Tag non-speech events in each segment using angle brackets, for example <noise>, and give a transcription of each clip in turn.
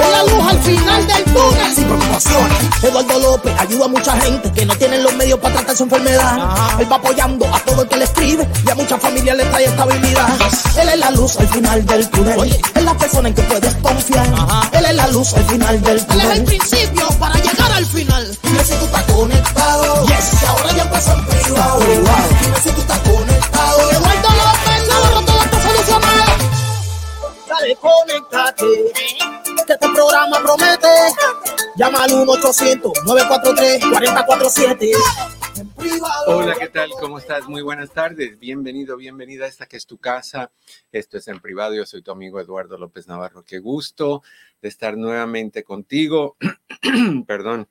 Es la luz al final del túnel. Sin preocupaciones. Eduardo López ayuda a mucha gente que no tienen los medios para tratar su enfermedad. Él va apoyando a todo el que le escribe y a muchas familias le trae estabilidad. Él es la luz al final del túnel. Es la persona en que puedes confiar. Él es la luz al final del túnel. Él es el principio para llegar al final. Dime si tú estás conectado. Yes. ahora ya empezó en privado. Dime si tú estás conectado. Eduardo López Navarro, todo está solucionado. Dale, conéctate. Que este programa promete. Llama al 1-800-943-4047. En privado. Hola, ¿qué tal? ¿Cómo estás? Muy buenas tardes. Bienvenido, bienvenida a esta que es tu casa. Esto es en privado. Yo soy tu amigo Eduardo López Navarro. Qué gusto de estar nuevamente contigo. <clears throat> Perdón,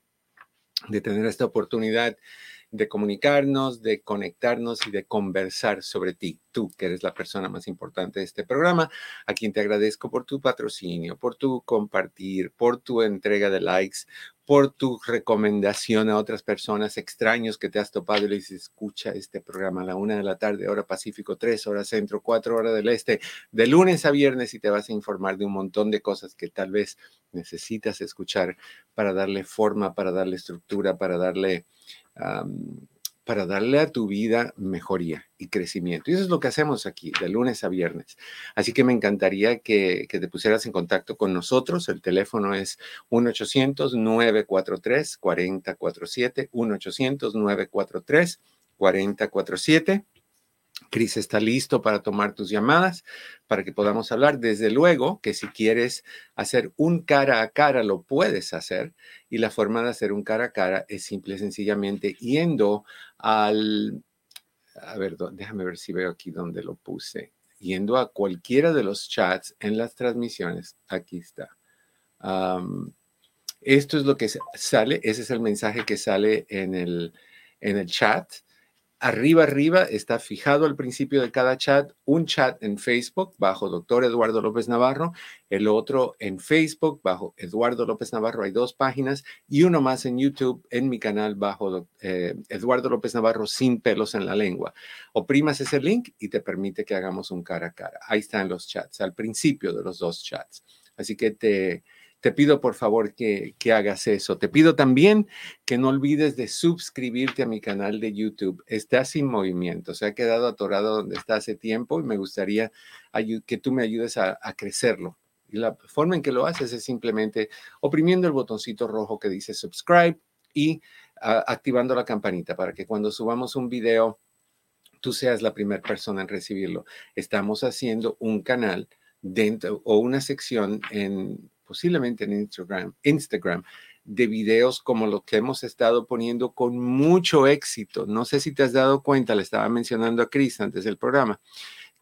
de tener esta oportunidad de comunicarnos, de conectarnos y de conversar sobre ti, tú que eres la persona más importante de este programa, a quien te agradezco por tu patrocinio, por tu compartir, por tu entrega de likes, por tu recomendación a otras personas extraños que te has topado y le dices, escucha este programa a la una de la tarde, hora Pacífico, tres horas centro, cuatro horas del este, de lunes a viernes y te vas a informar de un montón de cosas que tal vez necesitas escuchar para darle forma, para darle estructura, para darle um, para darle a tu vida mejoría y crecimiento. Y eso es lo que hacemos aquí, de lunes a viernes. Así que me encantaría que, que te pusieras en contacto con nosotros. El teléfono es 1-800-943-4047, 1-800-943-4047. Cris está listo para tomar tus llamadas, para que podamos hablar. Desde luego que si quieres hacer un cara a cara, lo puedes hacer. Y la forma de hacer un cara a cara es simple sencillamente yendo al... A ver, déjame ver si veo aquí donde lo puse. Yendo a cualquiera de los chats en las transmisiones. Aquí está. Esto es lo que sa- sale, ese es el mensaje que sale en el, en el chat. Arriba, arriba está fijado al principio de cada chat un chat en Facebook bajo Doctor Eduardo López Navarro, el otro en Facebook bajo Eduardo López Navarro. Hay dos páginas y uno más en YouTube en mi canal bajo eh, Eduardo López Navarro sin pelos en la lengua. Oprimas ese link y te permite que hagamos un cara a cara. Ahí están los chats, al principio de los dos chats. Así que te, te pido por favor que, que hagas eso. Te pido también que no olvides de suscribirte a mi canal de YouTube. Está sin movimiento, se ha quedado atorado donde está hace tiempo y me gustaría que tú me ayudes a, crecerlo. Y la forma en que lo haces es simplemente oprimiendo el botoncito rojo que dice subscribe y activando la campanita para que cuando subamos un video tú seas la primera persona en recibirlo. Estamos haciendo un canal dentro o una sección en posiblemente en Instagram, Instagram de videos como los que hemos estado poniendo con mucho éxito. No sé si te has dado cuenta, le estaba mencionando a Chris antes del programa,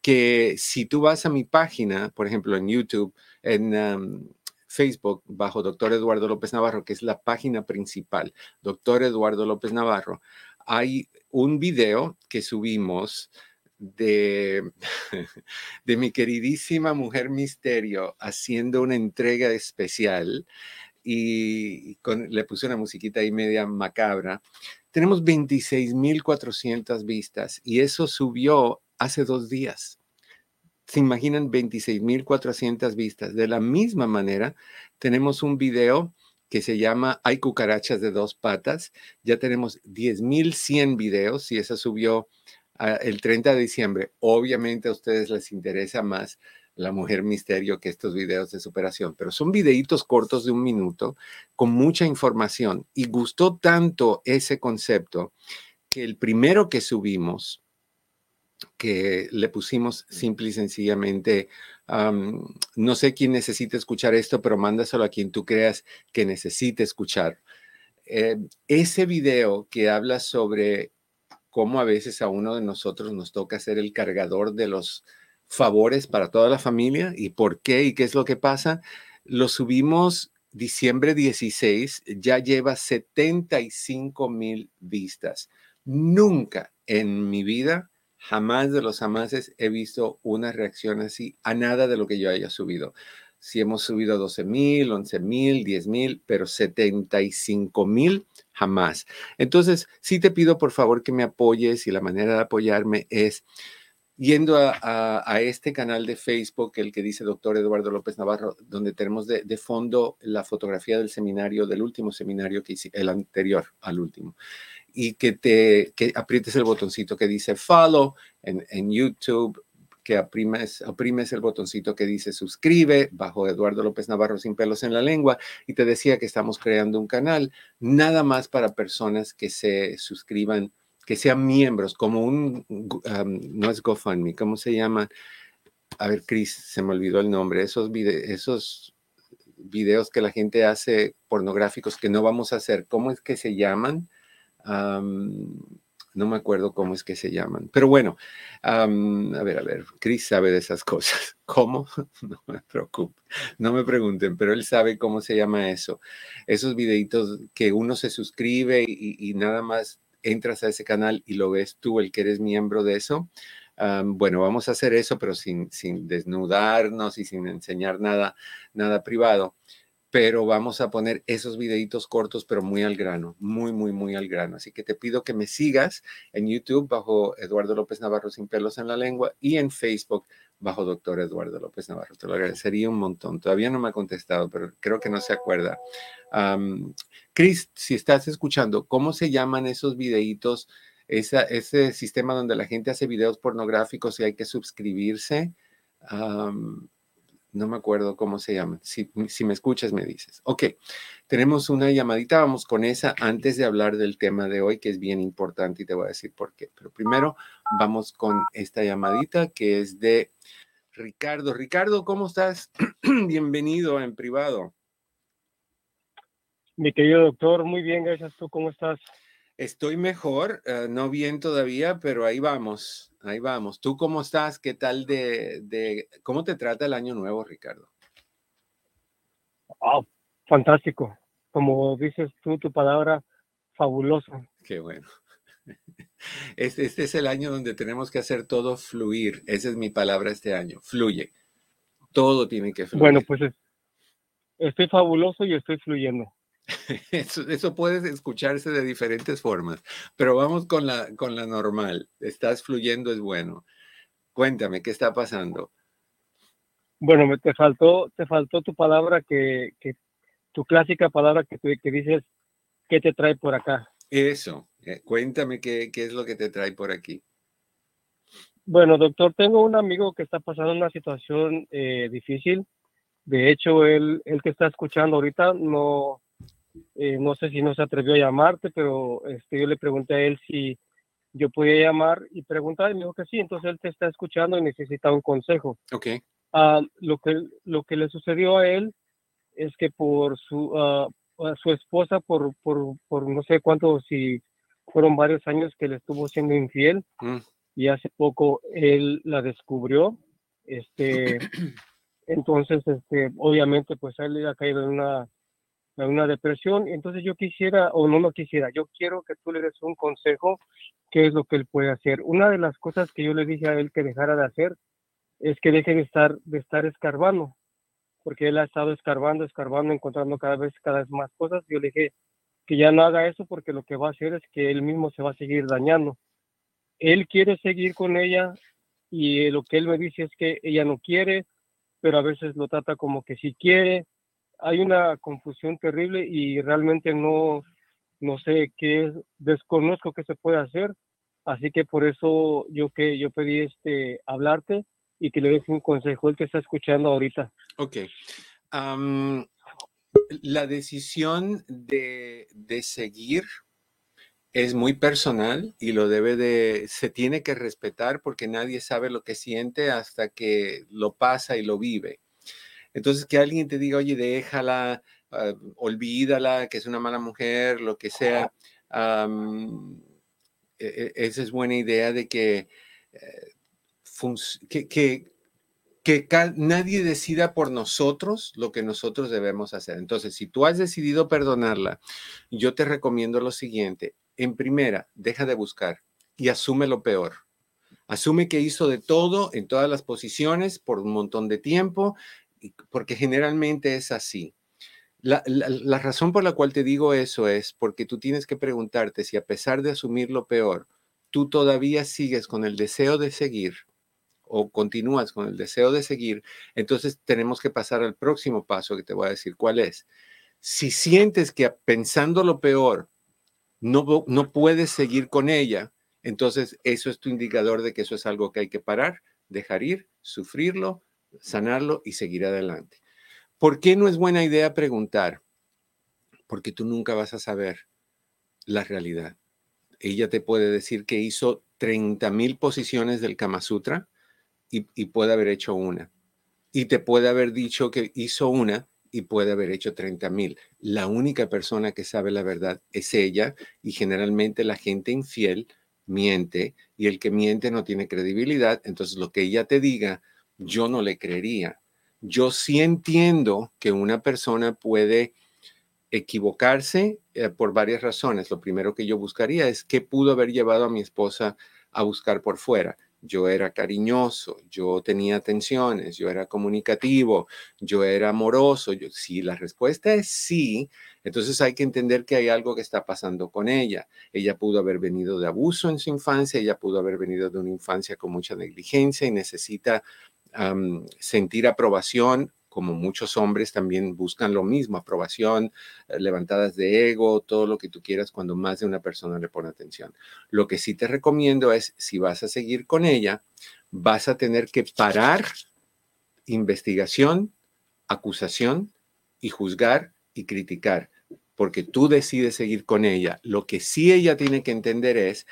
que si tú vas a mi página, por ejemplo, en YouTube, en um, Facebook, bajo Doctor Eduardo López Navarro, que es la página principal, Doctor Eduardo López Navarro, hay un video que subimos de, <laughs> de mi queridísima mujer misterio haciendo una entrega especial y con- le puse una musiquita ahí media macabra. Tenemos 26.400 vistas y eso subió hace dos días. Se imaginan 26.400 vistas. De la misma manera, tenemos un video que se llama Hay cucarachas de dos patas. Ya tenemos 10.100 videos y esa subió el 30 de diciembre. Obviamente a ustedes les interesa más la mujer misterio que estos videos de superación, pero son videitos cortos de un minuto con mucha información y gustó tanto ese concepto que el primero que subimos, que le pusimos simple y sencillamente, am, no sé quién necesita escuchar esto, pero mándaselo a quien tú creas que necesite escuchar. Eh, ese video que habla sobre cómo a veces a uno de nosotros nos toca ser el cargador de los favores para toda la familia y por qué y qué es lo que pasa. Lo subimos diciembre 16, ya lleva 75 mil vistas. Nunca en mi vida, jamás de los jamases he visto una reacción así a nada de lo que yo haya subido. Si hemos subido 12 mil, 11 mil, 10 mil, pero 75 mil jamás. Entonces, sí te pido por favor que me apoyes y la manera de apoyarme es yendo a, este canal de Facebook, el que dice doctor Eduardo López Navarro, donde tenemos de, fondo la fotografía del seminario, del último seminario que hice, el anterior al último, y que te que aprietes el botoncito que dice follow en, en YouTube, que aprimes, oprimes el botoncito que dice suscribe bajo Eduardo López Navarro sin pelos en la lengua y te decía que estamos creando un canal nada más para personas que se suscriban que sean miembros, como un, no es GoFundMe, ¿cómo se llama? A ver, Chris, se me olvidó el nombre, esos, esos videos que la gente hace pornográficos que no vamos a hacer, ¿cómo es que se llaman? No me acuerdo cómo es que se llaman, pero bueno, a ver, a ver, Chris sabe de esas <laughs> cosas. ¿Cómo? <laughs> No me preocupe, no me pregunten, pero él sabe cómo se llama eso. Esos videitos que uno se suscribe y nada más entras a ese canal y lo ves tú, el que eres miembro de eso. bueno, vamos a hacer eso, pero sin, sin desnudarnos y sin enseñar nada, nada privado. Pero vamos a poner esos videitos cortos, pero muy al grano, muy, muy, muy al grano. Así que te pido que me sigas en YouTube bajo Eduardo López Navarro sin pelos en la lengua y en Facebook bajo doctor Eduardo López Navarro. Te lo agradecería un montón. Todavía no me ha contestado, pero creo que no se acuerda. Chris, si estás escuchando, ¿cómo se llaman esos videitos? ese sistema donde la gente hace videos pornográficos y hay que suscribirse. No me acuerdo cómo se llaman. Si, si, me escuchas, me dices. Ok, tenemos una llamadita. Vamos con esa antes de hablar del tema de hoy, que es bien importante y te voy a decir por qué. Pero primero vamos con esta llamadita que es de Ricardo. Ricardo, ¿cómo estás? <clears throat> Bienvenido en privado. Mi querido doctor, muy bien, gracias. ¿Tú cómo estás? Estoy mejor, eh, no bien todavía, pero ahí vamos, ahí vamos. ¿Tú cómo estás? ¿Qué tal de, de cómo te trata el año nuevo, Ricardo? Oh, fantástico. Como dices tú, tu palabra, fabuloso. Qué bueno. <laughs> Este, este es el año donde tenemos que hacer todo fluir. Esa es mi palabra este año, fluye. Todo tiene que fluir. Bueno, pues estoy fabuloso y estoy fluyendo. <laughs> Eso, puede escucharse de diferentes formas, pero vamos con la, con la normal. Estás fluyendo, es bueno. Cuéntame, ¿qué está pasando? Bueno, te faltó, te faltó tu palabra que, que tu clásica palabra que, que dices, ¿qué te trae por acá? Eso, eh, cuéntame qué, qué es lo que te trae por aquí. Bueno, doctor, tengo un amigo que está pasando una situación eh, difícil. De hecho, él, él que está escuchando ahorita no, eh, no sé si no se atrevió a llamarte, pero este, yo le pregunté a él si yo podía llamar y preguntar, y me dijo que sí, entonces él te está escuchando y necesita un consejo. Ok. Ah, lo, que, lo que le sucedió a él es que por su, uh, su esposa, por, por, por no sé cuánto, si fueron varios años que le estuvo siendo infiel, mm. y hace poco él la descubrió, este, <clears throat> entonces, este, obviamente, pues él ha caído en una una depresión. Entonces yo quisiera, o no lo quisiera, yo quiero que tú le des un consejo, qué es lo que él puede hacer. Una de las cosas que yo le dije a él que dejara de hacer es que deje de estar, de estar escarbando, porque él ha estado escarbando, escarbando, encontrando cada vez, cada vez más cosas. Yo le dije que ya no haga eso porque lo que va a hacer es que él mismo se va a seguir dañando. Él quiere seguir con ella y lo que él me dice es que ella no quiere, pero a veces lo trata como que sí quiere, hay una confusión terrible y realmente no, no sé qué es, desconozco qué se puede hacer, así que por eso yo que yo pedí este hablarte y que le des un consejo el que está escuchando ahorita. Ok. la decisión de, de seguir es muy personal y lo debe de, se tiene que respetar porque nadie sabe lo que siente hasta que lo pasa y lo vive. Entonces, que alguien te diga, oye, déjala, ah, olvídala, que es una mala mujer, lo que sea, e, e, esa es buena idea de que, eh, que, que nadie decida por nosotros lo que nosotros debemos hacer. Entonces, si tú has decidido perdonarla, yo te recomiendo lo siguiente. En primera, deja de buscar y asume lo peor. Asume que hizo de todo en todas las posiciones por un montón de tiempo, porque generalmente es así. La, razón por la cual te digo eso es porque tú tienes que preguntarte si a pesar de asumir lo peor, tú todavía sigues con el deseo de seguir o continúas con el deseo de seguir, entonces tenemos que pasar al próximo paso que te voy a decir cuál es. Si sientes que pensando lo peor no, no puedes seguir con ella, entonces eso es tu indicador de que eso es algo que hay que parar, dejar ir, sufrirlo, sanarlo y seguir adelante. ¿Por qué no es buena idea preguntar? Porque tú nunca vas a saber la realidad. Ella te puede decir que hizo 30 mil posiciones del Kama Sutra y, puede haber hecho una. Y te puede haber dicho que hizo una y puede haber hecho 30 mil. La única persona que sabe la verdad es ella y generalmente la gente infiel miente y el que miente no tiene credibilidad. Entonces lo que ella te diga, yo no le creería. Yo sí entiendo que una persona puede equivocarse eh, por varias razones. Lo primero que yo buscaría es qué pudo haber llevado a mi esposa a buscar por fuera yo era cariñoso, yo tenía atenciones, yo era comunicativo, yo era amoroso. Yo, si la respuesta es sí, entonces hay que entender que hay algo que está pasando con ella. Ella pudo haber venido de abuso en su infancia, ella pudo haber venido de una infancia con mucha negligencia y necesita sentir aprobación como muchos hombres también buscan lo mismo, aprobación, eh, levantadas de ego, todo lo que tú quieras cuando más de una persona le pone atención. Lo que sí te recomiendo es, si vas a seguir con ella, vas a tener que parar investigación, acusación y juzgar y criticar, porque tú decides seguir con ella. Lo que sí ella tiene que entender es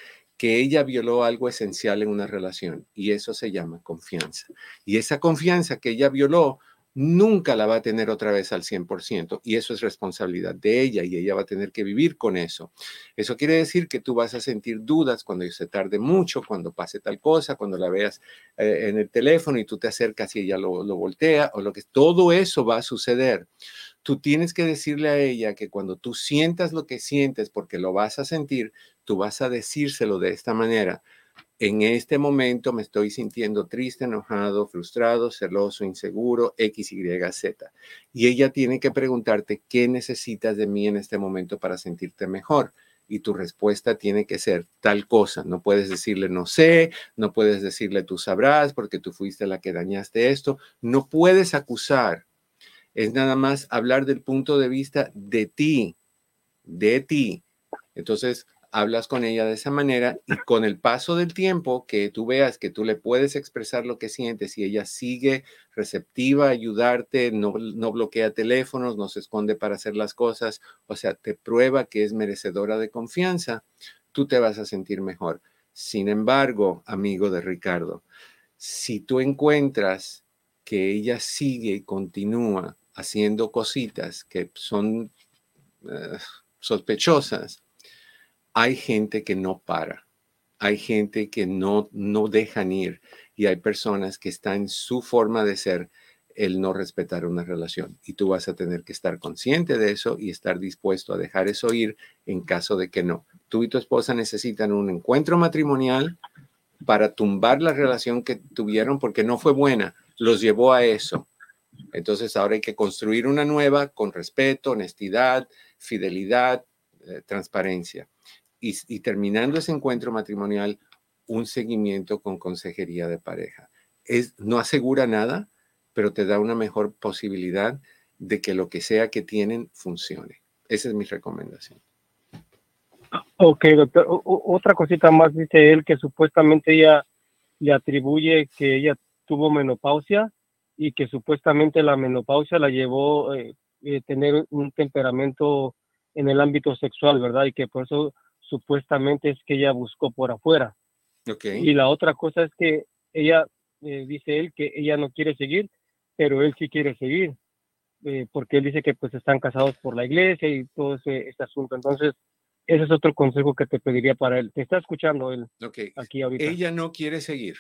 que ella violó algo esencial en una relación y eso se llama confianza. Y esa confianza que ella violó nunca la va a tener otra vez al 100% y eso es responsabilidad de ella y ella va a tener que vivir con eso. Eso quiere decir que tú vas a sentir dudas cuando se tarde mucho, cuando pase tal cosa, cuando la veas eh, en el teléfono y tú te acercas y ella lo, lo voltea o lo que todo eso va a suceder. Tú tienes que decirle a ella que cuando tú sientas lo que sientes porque lo vas a sentir, tú vas a decírselo de esta manera en este momento me estoy sintiendo triste, enojado, frustrado, celoso, inseguro, X, Y, Z. Y ella tiene que preguntarte qué necesitas de mí en este momento para sentirte mejor. Y tu respuesta tiene que ser tal cosa. No puedes decirle no sé, no puedes decirle tú sabrás porque tú fuiste la que dañaste esto. No puedes acusar. Es nada más hablar del punto de vista de ti, de ti. Entonces, hablas con ella de esa manera y con el paso del tiempo que tú veas que tú le puedes expresar lo que sientes y ella sigue receptiva ayudarte, no, no bloquea teléfonos, no se esconde para hacer las cosas, o sea, te prueba que es merecedora de confianza, tú te vas a sentir mejor. Sin embargo, amigo de Ricardo, si tú encuentras que ella sigue y continúa haciendo cositas que son eh, sospechosas, hay gente que no para, hay gente que no, no dejan ir y hay personas que están en su forma de ser el no respetar una relación. Y tú vas a tener que estar consciente de eso y estar dispuesto a dejar eso ir en caso de que no. Tú y tu esposa necesitan un encuentro matrimonial para tumbar la relación que tuvieron porque no fue buena, los llevó a eso. Entonces ahora hay que construir una nueva con respeto, honestidad, fidelidad, eh, transparencia y, terminando ese encuentro matrimonial, un seguimiento con consejería de pareja. Es, no asegura nada, pero te da una mejor posibilidad de que lo que sea que tienen funcione. Esa es mi recomendación. Ok, doctor. otra cosita más, dice él que supuestamente ella le atribuye que ella tuvo menopausia y que supuestamente la menopausia la llevó a eh, eh, tener un temperamento en el ámbito sexual, ¿verdad? Y que por eso supuestamente es que ella buscó por afuera. Okay. Y la otra cosa es que ella, eh, dice él, que ella no quiere seguir, pero él sí quiere seguir, eh, porque él dice que pues están casados por la iglesia y todo ese, este asunto. Entonces, ese es otro consejo que te pediría para él. Te está escuchando él okay. aquí ahorita. Ella no quiere seguir.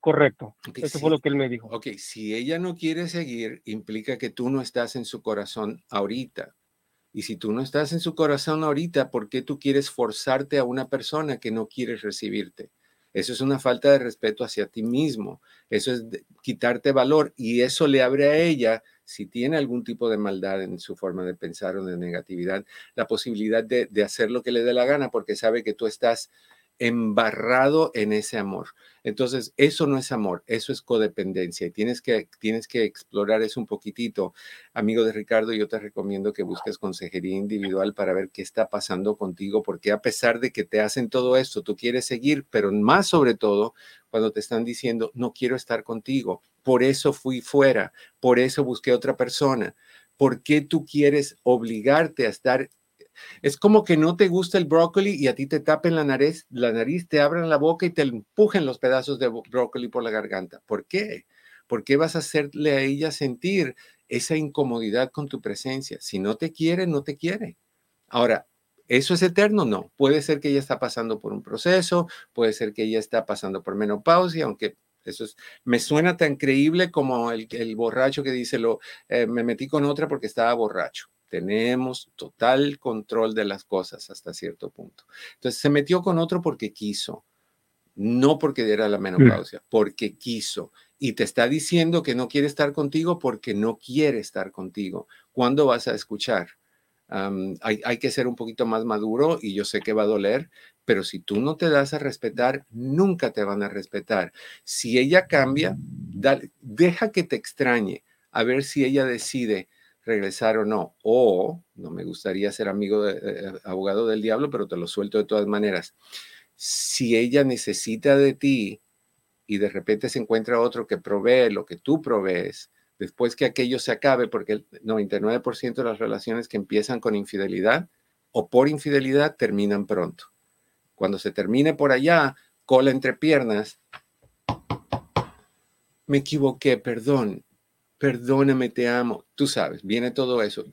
Correcto. Ok, Eso sí. fue lo que él me dijo. Ok, si ella no quiere seguir, implica que tú no estás en su corazón ahorita. Y si tú no estás en su corazón ahorita, ¿por qué tú quieres forzarte a una persona que no quiere recibirte? Eso es una falta de respeto hacia ti mismo. Eso es quitarte valor y eso le abre a ella, si tiene algún tipo de maldad en su forma de pensar o de negatividad, la posibilidad de, de hacer lo que le dé la gana porque sabe que tú estás embarrado en ese amor. Entonces, eso no es amor, eso es codependencia y tienes que, tienes que explorar eso un poquitito. Amigo de Ricardo, yo te recomiendo que busques consejería individual para ver qué está pasando contigo, porque a pesar de que te hacen todo esto, tú quieres seguir, pero más sobre todo cuando te están diciendo, no quiero estar contigo, por eso fui fuera, por eso busqué otra persona. ¿Por qué tú quieres obligarte a estar es como que no te gusta el brócoli y a ti te tapen la nariz, la nariz, te abran la boca y te empujen los pedazos de brócoli por la garganta. ¿Por qué? ¿Por qué vas a hacerle a ella sentir esa incomodidad con tu presencia? Si no te quiere, no te quiere. Ahora, ¿eso es eterno? No. Puede ser que ella está pasando por un proceso, puede ser que ella está pasando por menopausia, aunque eso es, me suena tan creíble como el, el borracho que dice, lo, eh, me metí con otra porque estaba borracho. Tenemos total control de las cosas hasta cierto punto. Entonces se metió con otro porque quiso, no porque era la menopausia, porque quiso. Y te está diciendo que no quiere estar contigo porque no quiere estar contigo. ¿Cuándo vas a escuchar? Hay, hay que ser un poquito más maduro y yo sé que va a doler, pero si tú no te das a respetar, nunca te van a respetar. Si ella cambia, dale- deja que te extrañe a ver si ella decide regresar o no. O, no me gustaría ser amigo de eh, abogado del diablo, pero te lo suelto de todas maneras. Si ella necesita de ti y de repente se encuentra otro que provee lo que tú provees, después que aquello se acabe, porque el 99% de las relaciones que empiezan con infidelidad o por infidelidad terminan pronto. Cuando se termine por allá, cola entre piernas, me equivoqué, perdón, perdóname, te amo. Tú sabes, viene todo eso.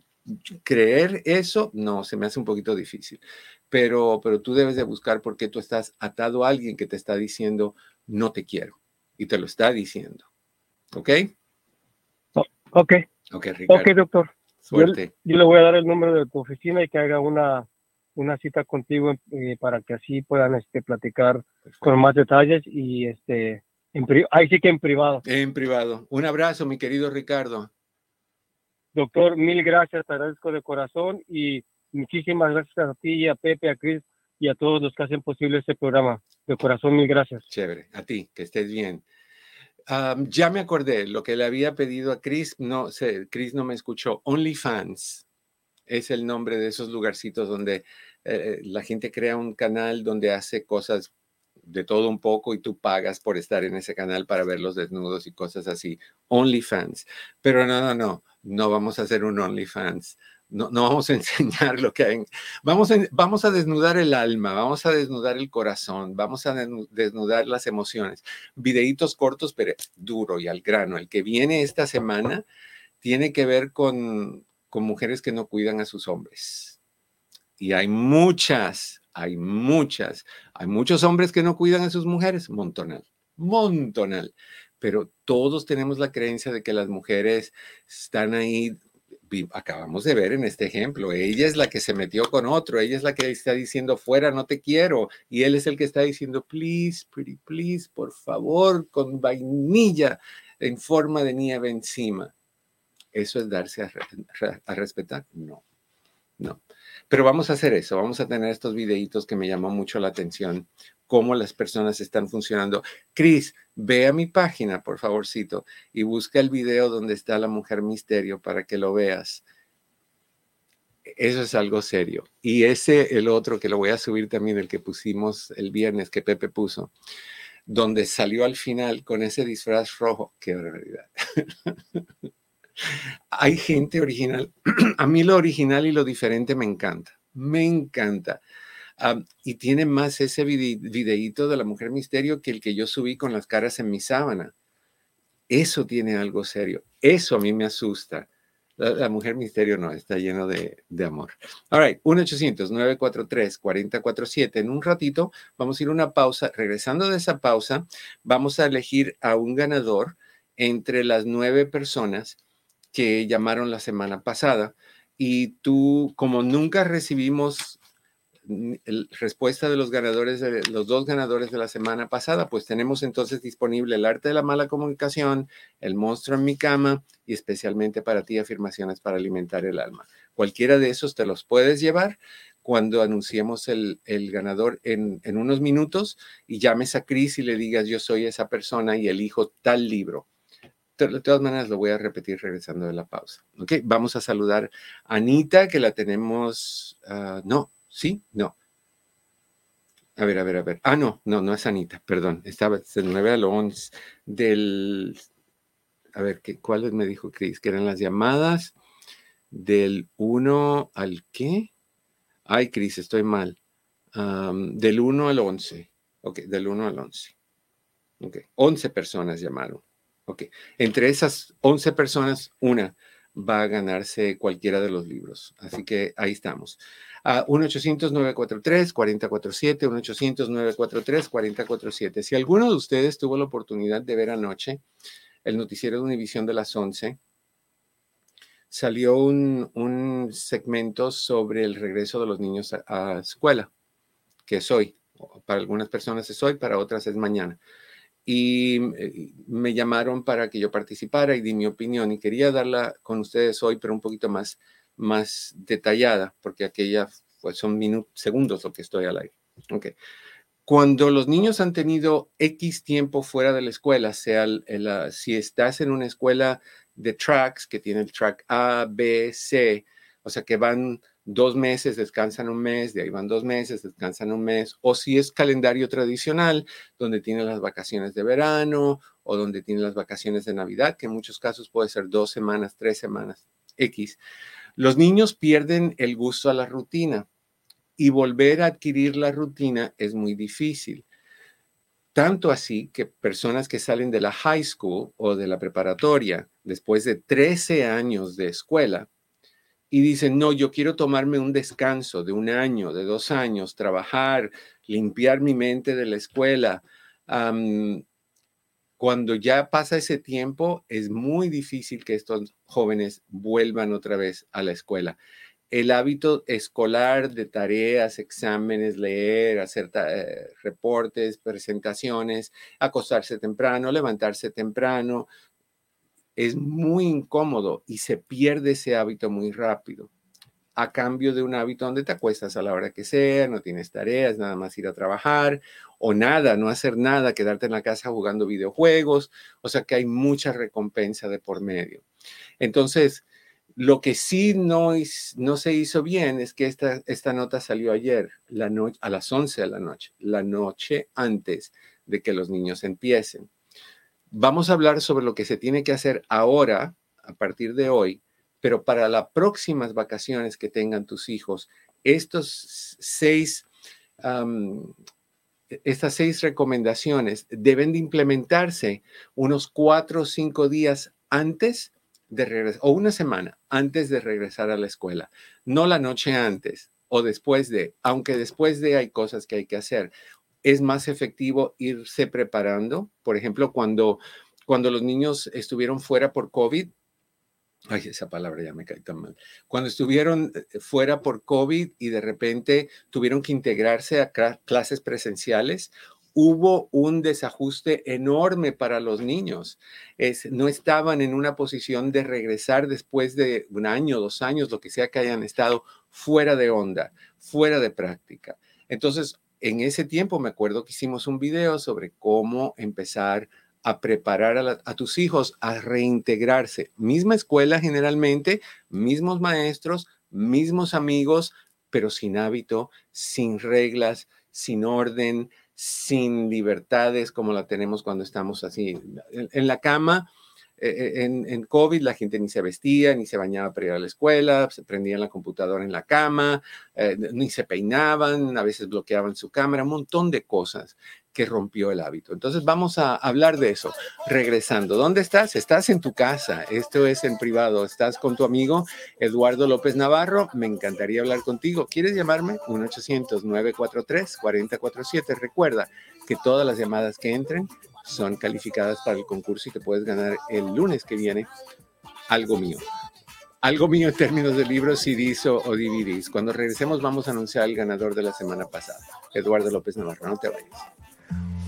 Creer eso, no, se me hace un poquito difícil. Pero, pero tú debes de buscar por qué tú estás atado a alguien que te está diciendo, no te quiero. Y te lo está diciendo. ¿Ok? Ok, Ok, Ricardo. ok, doctor. Suerte. Yo le voy a dar el número de tu oficina y que haga una, una cita contigo eh, para que así puedan este, platicar Perfecto. con más detalles y este, en pri- ahí sí que en privado. En privado. Un abrazo, mi querido Ricardo. Doctor, mil gracias, te agradezco de corazón y muchísimas gracias a ti a Pepe, a Chris y a todos los que hacen posible este programa. De corazón, mil gracias. Chévere. A ti, que estés bien. Ya me acordé, lo que le había pedido a Chris, no sé, Chris no me escuchó. OnlyFans es el nombre de esos lugarcitos donde eh, la gente crea un canal donde hace cosas de todo un poco y tú pagas por estar en ese canal para ver los desnudos y cosas así. OnlyFans. Pero no, no, no, no vamos a hacer un OnlyFans. No, no vamos a <laughs> enseñar lo que hay. Vamos, a, vamos a desnudar el alma, vamos a desnudar el corazón, vamos a desnu- desnudar las emociones. Videitos cortos, pero duro y al grano. El que viene esta semana tiene que ver con, con mujeres que no cuidan a sus hombres. Y hay muchas, hay muchas, hay muchos hombres que no cuidan a sus mujeres, montonal, montonal. Pero todos tenemos la creencia de que las mujeres están ahí. Acabamos de ver en este ejemplo, ella es la que se metió con otro, ella es la que está diciendo fuera, no te quiero, y él es el que está diciendo, please, pretty, please, por favor, con vainilla en forma de nieve encima. ¿Eso es darse a respetar? No, no. Pero vamos a hacer eso, vamos a tener estos videitos que me llamó mucho la atención, cómo las personas están funcionando. Cris, ve a mi página, por favorcito, y busca el video donde está la mujer misterio para que lo veas. Eso es algo serio. Y ese, el otro que lo voy a subir también, el que pusimos el viernes, que Pepe puso, donde salió al final con ese disfraz rojo. Qué barbaridad. <laughs> Hay gente original. <clears throat> A mí lo original y lo diferente me encanta. Me encanta. Am, y tiene más ese vide- videíto de la mujer misterio que el que yo subí con las caras en mi sábana. Eso tiene algo serio. Eso a mí me asusta. La, mujer misterio no, está lleno de, de amor. All right, 1-800-943-4047. En un ratito vamos a ir a una pausa. Regresando de esa pausa, vamos a elegir a un ganador entre las nueve personas que llamaron la semana pasada. Y tú, como nunca recibimos respuesta de los ganadores, de los dos ganadores de la semana pasada, pues tenemos entonces disponible el arte de la mala comunicación, el monstruo en mi cama y especialmente para ti afirmaciones para alimentar el alma. Cualquiera de esos te los puedes llevar cuando anunciemos el, ganador en, en, unos minutos y llames a Cris y le digas yo soy esa persona y elijo tal libro. De todas maneras, lo voy a repetir regresando de la pausa. Ok, vamos a saludar a Anita, que la tenemos, uh, no, ¿Sí? No. A ver, a ver, a ver. Ah, no, no, no es Anita, perdón. Estaba del 9 al 11 del... A ver, ¿qué, ¿cuáles me dijo Cris? Que eran las llamadas del 1 al qué? Ay, Cris, estoy mal. del 1 al 11. Ok, del 1 al 11. Ok, 11 personas llamaron. Ok, entre esas 11 personas, una va a ganarse cualquiera de los libros. Así que ahí estamos a 1-800-943-4047, 1-800-943-4047. Si alguno de ustedes tuvo la oportunidad de ver anoche el noticiero de Univisión de las 11, salió un, segmento sobre el regreso de los niños a, escuela, que es hoy. Para algunas personas es hoy, para otras es mañana. Y eh, me llamaron para que yo participara y di mi opinión y quería darla con ustedes hoy, pero un poquito más más detallada, porque aquella pues, son minutos, segundos lo que estoy al aire. Okay. Cuando los niños han tenido X tiempo fuera de la escuela, sea si estás en una escuela de tracks que tiene el track A, B, C, o sea que van dos meses, descansan un mes, de ahí van dos meses, descansan un mes, o si es calendario tradicional, donde tienen las vacaciones de verano o donde tienen las vacaciones de Navidad, que en muchos casos puede ser dos semanas, tres semanas, X. Los niños pierden el gusto a la rutina y volver a adquirir la rutina es muy difícil. Tanto así que personas que salen de la high school o de la preparatoria después de 13 años de escuela y dicen, no, yo quiero tomarme un descanso de un año, de dos años, trabajar, limpiar mi mente de la escuela, cuando ya pasa ese tiempo, es muy difícil que estos jóvenes vuelvan otra vez a la escuela. El hábito escolar de tareas, exámenes, leer, hacer eh, reportes, presentaciones, acostarse temprano, levantarse temprano, es muy incómodo y se pierde ese hábito muy rápido a cambio de un hábito donde te acuestas a la hora que sea, no tienes tareas, nada más ir a trabajar o nada, no hacer nada, quedarte en la casa jugando videojuegos, o sea que hay mucha recompensa de por medio. Entonces, lo que sí no, no se hizo bien es que esta, esta nota salió ayer, la noche, a las 11 de la noche, la noche antes de que los niños empiecen. Vamos a hablar sobre lo que se tiene que hacer ahora, a partir de hoy, pero para las próximas vacaciones que tengan tus hijos, estos seis, estas seis recomendaciones deben de implementarse unos cuatro o cinco días antes de regresar, o una semana antes de regresar a la escuela, no la noche antes o después de, aunque después de hay cosas que hay que hacer. Es más efectivo irse preparando. Por ejemplo, cuando, cuando los niños estuvieron fuera por COVID, Ay, esa palabra ya me cae tan mal. Cuando estuvieron eh, fuera por COVID y de repente tuvieron que integrarse a clases presenciales, hubo un desajuste enorme para los niños. Es, no estaban en una posición de regresar después de un año, dos años, lo que sea que hayan estado fuera de onda, fuera de práctica. Entonces, en ese tiempo me acuerdo que hicimos un video sobre cómo empezar a preparar a, tus hijos a reintegrarse. Misma escuela generalmente, mismos maestros, mismos amigos, pero sin hábito, sin reglas, sin orden, sin libertades como la tenemos cuando estamos así en, la cama. Eh, en, en, COVID la gente ni se vestía, ni se bañaba para ir a la escuela, se prendían la computadora en la cama, eh, ni se peinaban, a veces bloqueaban su cámara, un montón de cosas que rompió el hábito. Entonces vamos a hablar de eso. Regresando, ¿dónde estás? Estás en tu casa. Esto es en privado. Estás con tu amigo Eduardo López Navarro. Me encantaría hablar contigo. ¿Quieres llamarme? 1-800-943-4047. Recuerda que todas las llamadas que entren son calificadas para el concurso y te puedes ganar el lunes que viene algo mío algo mío en términos de libros, CDs o, o, DVDs. Cuando regresemos vamos a anunciar al ganador de la semana pasada, Eduardo López Navarro. No te vayas.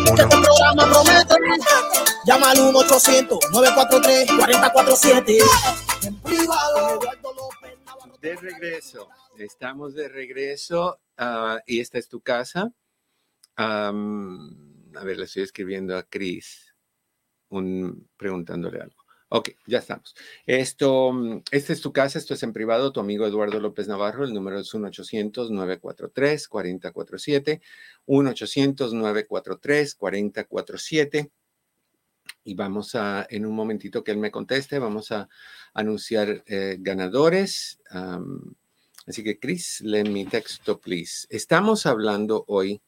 626 582-8912. 626-582-8912. Llama al 1-800-943-4047. De regreso, estamos de regreso uh, y esta es tu casa. Um, a ver, le estoy escribiendo a Cris, un, preguntándole algo. Ok, ya estamos. Esto, esta es tu casa, esto es en privado, tu amigo Eduardo López Navarro, el número es 1-800-943-4047, 1-800-943-4047. Y vamos a, en un momentito que él me conteste, vamos a anunciar eh, ganadores. así que, Chris, lee mi texto, please. Estamos hablando hoy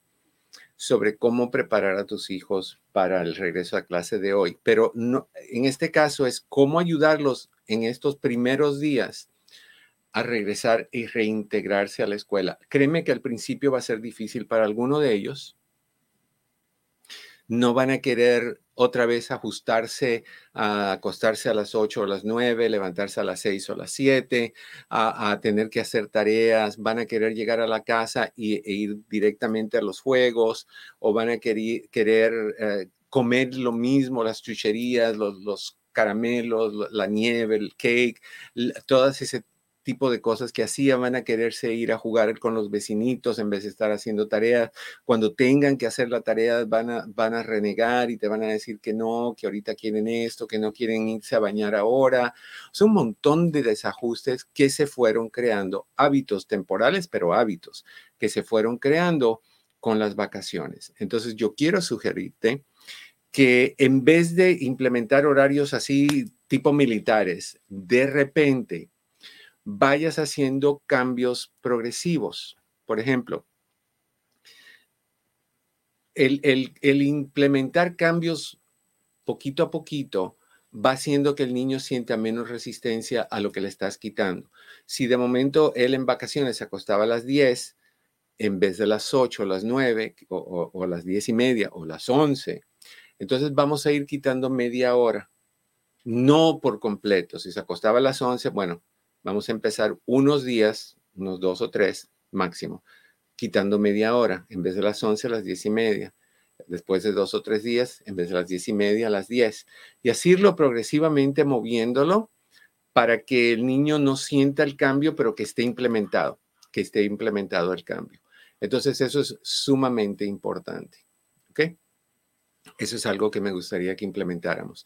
sobre cómo preparar a tus hijos para el regreso a clase de hoy, pero no, en este caso es cómo ayudarlos en estos primeros días a regresar y reintegrarse a la escuela. Créeme que al principio va a ser difícil para alguno de ellos, no van a querer otra vez ajustarse acostarse a las 8 o las 9, levantarse a las 6 o las 7, a, tener que hacer tareas, van a querer llegar a la casa y, e ir directamente a los juegos o van a querer, querer eh, comer lo mismo, las chucherías, los, los caramelos, la nieve, el cake, todas ese tipo de cosas que hacía, van a quererse ir a jugar con los vecinitos en vez de estar haciendo tareas. Cuando tengan que hacer la tarea, van a, van a renegar y te van a decir que no, que ahorita quieren esto, que no quieren irse a bañar ahora. Son un montón de desajustes que se fueron creando, hábitos temporales, pero hábitos que se fueron creando con las vacaciones. Entonces, yo quiero sugerirte que en vez de implementar horarios así tipo militares, de repente vayas haciendo cambios progresivos. Por ejemplo, el, implementar cambios poquito a poquito va haciendo que el niño sienta menos resistencia a lo que le estás quitando. Si de momento él en vacaciones se acostaba a las 10 en vez de las 8 o las 9 o, o las 10 y media o las 11, entonces vamos a ir quitando media hora. No por completo. Si se acostaba a las 11, bueno, vamos a empezar unos días, unos dos o tres máximo, quitando media hora, en vez de las 11 a las diez y media. Después de dos o tres días, en vez de las diez y media a las diez. Y así irlo progresivamente moviéndolo para que el niño no sienta el cambio, pero que esté implementado, que esté implementado el cambio. Entonces, eso es sumamente importante. ¿Ok? Eso es algo que me gustaría que implementáramos.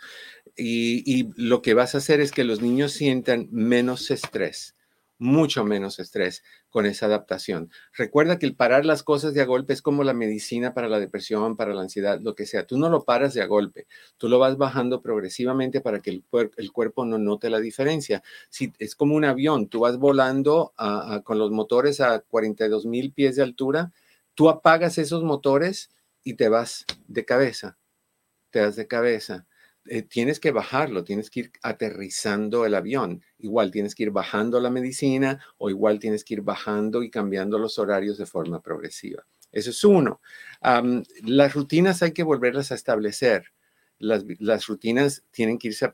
Y, lo que vas a hacer es que los niños sientan menos estrés, mucho menos estrés con esa adaptación. Recuerda que el parar las cosas de a golpe es como la medicina para la depresión, para la ansiedad, lo que sea. Tú no lo paras de a golpe, tú lo vas bajando progresivamente para que el, cuerpo no note la diferencia. Si es como un avión, tú vas volando con los motores a 42 mil pies de altura, tú apagas esos motores y te vas de cabeza, te das de cabeza. Eh, tienes que bajarlo, tienes que ir aterrizando el avión. Igual tienes que ir bajando la medicina o igual tienes que ir bajando y cambiando los horarios de forma progresiva. Eso es uno. las rutinas hay que volverlas a establecer. las, las, rutinas tienen que irse